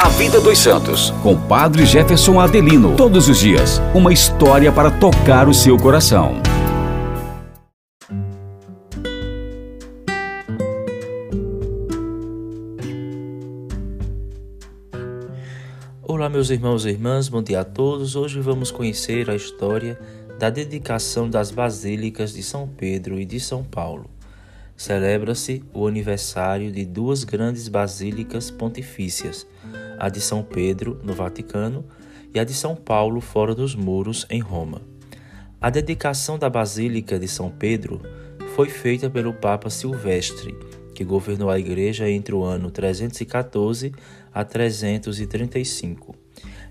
A Vida dos Santos, com Padre Jefferson Adelino. Todos os dias, uma história para tocar o seu coração. Olá, meus irmãos e irmãs, bom dia a todos. Hoje vamos conhecer a história da dedicação das basílicas de São Pedro e de São Paulo. Celebra-se o aniversário de duas grandes basílicas pontifícias a de São Pedro, no Vaticano, e a de São Paulo, fora dos muros, em Roma. A dedicação da Basílica de São Pedro foi feita pelo Papa Silvestre, que governou a Igreja entre o ano 314 a 335,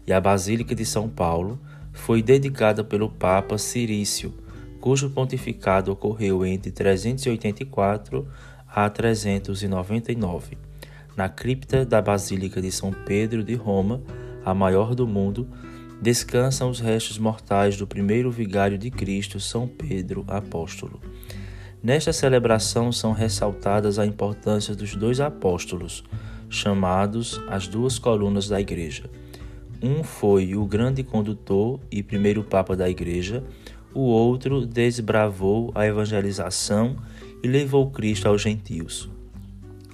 e a Basílica de São Paulo foi dedicada pelo Papa Cirício, cujo pontificado ocorreu entre 384 a 399. Na cripta da Basílica de São Pedro de Roma, a maior do mundo, descansam os restos mortais do primeiro vigário de Cristo, São Pedro Apóstolo. Nesta celebração são ressaltadas a importância dos dois apóstolos, chamados as duas colunas da Igreja. Um foi o grande condutor e primeiro Papa da Igreja, o outro desbravou a evangelização e levou Cristo aos gentios.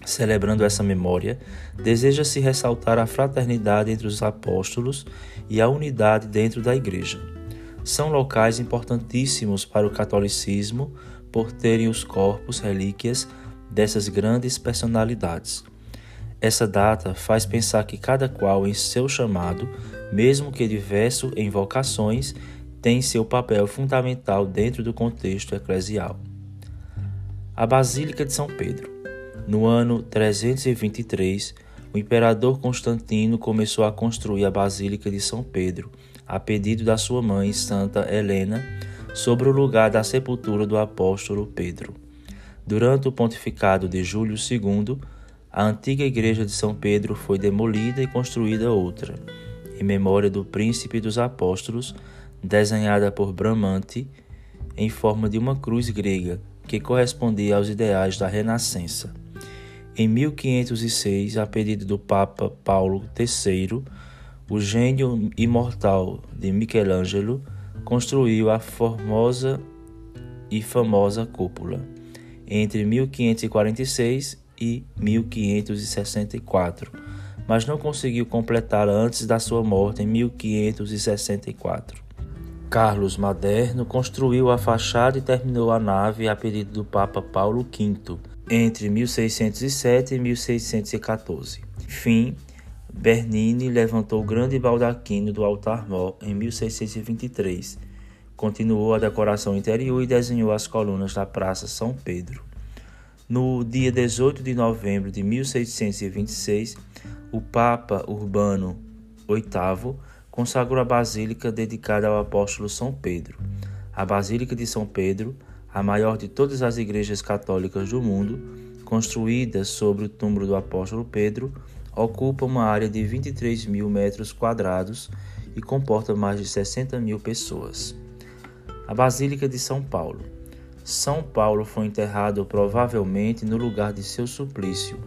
Celebrando essa memória, deseja-se ressaltar a fraternidade entre os apóstolos e a unidade dentro da Igreja. São locais importantíssimos para o catolicismo por terem os corpos relíquias dessas grandes personalidades. Essa data faz pensar que cada qual em seu chamado, mesmo que diverso em vocações, tem seu papel fundamental dentro do contexto eclesial. A Basílica de São Pedro. No ano 323, o imperador Constantino começou a construir a Basílica de São Pedro, a pedido da sua mãe, Santa Helena, sobre o lugar da sepultura do apóstolo Pedro. Durante o pontificado de Júlio II, a antiga igreja de São Pedro foi demolida e construída outra, em memória do príncipe dos apóstolos, desenhada por Bramante em forma de uma cruz grega que correspondia aos ideais da Renascença. Em 1506, a pedido do Papa Paulo III, o gênio imortal de Michelangelo construiu a formosa e famosa cúpula. Entre 1546 e 1564, mas não conseguiu completá-la antes da sua morte em 1564. Carlos Maderno construiu a fachada e terminou a nave a pedido do Papa Paulo V entre 1607 e 1614. Enfim, Bernini levantou o grande baldaquino do altar-mor em 1623. Continuou a decoração interior e desenhou as colunas da Praça São Pedro. No dia 18 de novembro de 1626, o Papa Urbano VIII consagrou a basílica dedicada ao apóstolo São Pedro. A Basílica de São Pedro a maior de todas as igrejas católicas do mundo, construída sobre o túmulo do apóstolo Pedro, ocupa uma área de 23 mil metros quadrados e comporta mais de 60 mil pessoas. A Basílica de São Paulo. São Paulo foi enterrado provavelmente no lugar de seu suplício,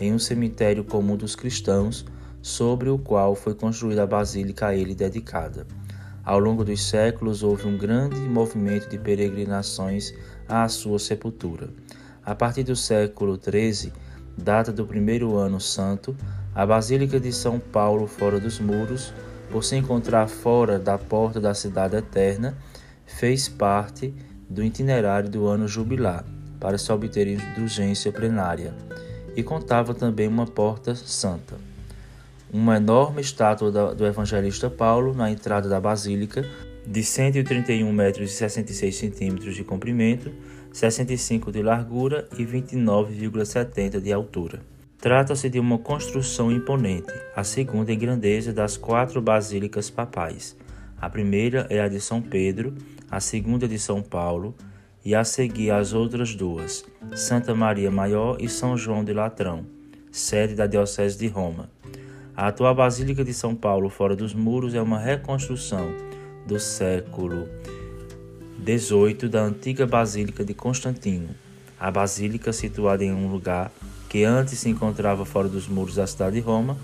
em um cemitério comum dos cristãos, sobre o qual foi construída a basílica a ele dedicada. Ao longo dos séculos, houve um grande movimento de peregrinações à sua sepultura. A partir do século XIII, data do primeiro ano santo, a Basílica de São Paulo, fora dos muros, por se encontrar fora da porta da cidade eterna, fez parte do itinerário do ano jubilar, para se obter indulgência plenária, e contava também uma porta santa uma enorme estátua do evangelista Paulo na entrada da basílica, de 131 metros e 66 centímetros de comprimento, 65 de largura e 29,70 de altura. Trata-se de uma construção imponente, a segunda em grandeza das quatro basílicas papais. A primeira é a de São Pedro, a segunda de São Paulo e a seguir as outras duas, Santa Maria Maior e São João de Latrão, sede da Diocese de Roma. A atual Basílica de São Paulo, fora dos muros, é uma reconstrução do século XVIII da antiga Basílica de Constantino. A basílica, situada em um lugar que antes se encontrava fora dos muros da cidade de Roma,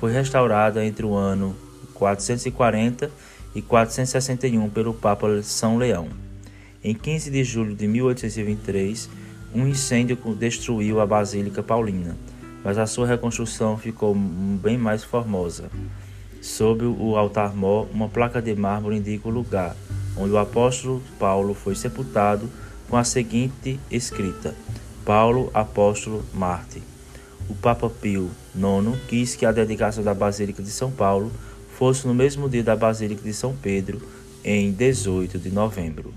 foi restaurada entre o ano 440 e 461 pelo Papa São Leão. Em 15 de julho de 1823, um incêndio destruiu a Basílica Paulina, mas a sua reconstrução ficou bem mais formosa. Sob o altar-mor, uma placa de mármore indica o lugar onde o apóstolo Paulo foi sepultado com a seguinte escrita: Paulo, apóstolo Marte. O Papa Pio IX quis que a dedicação da Basílica de São Paulo fosse no mesmo dia da Basílica de São Pedro, em 18 de novembro.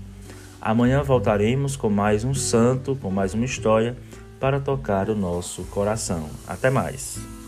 Amanhã voltaremos com mais um santo, com mais uma história para tocar o nosso coração. Até mais!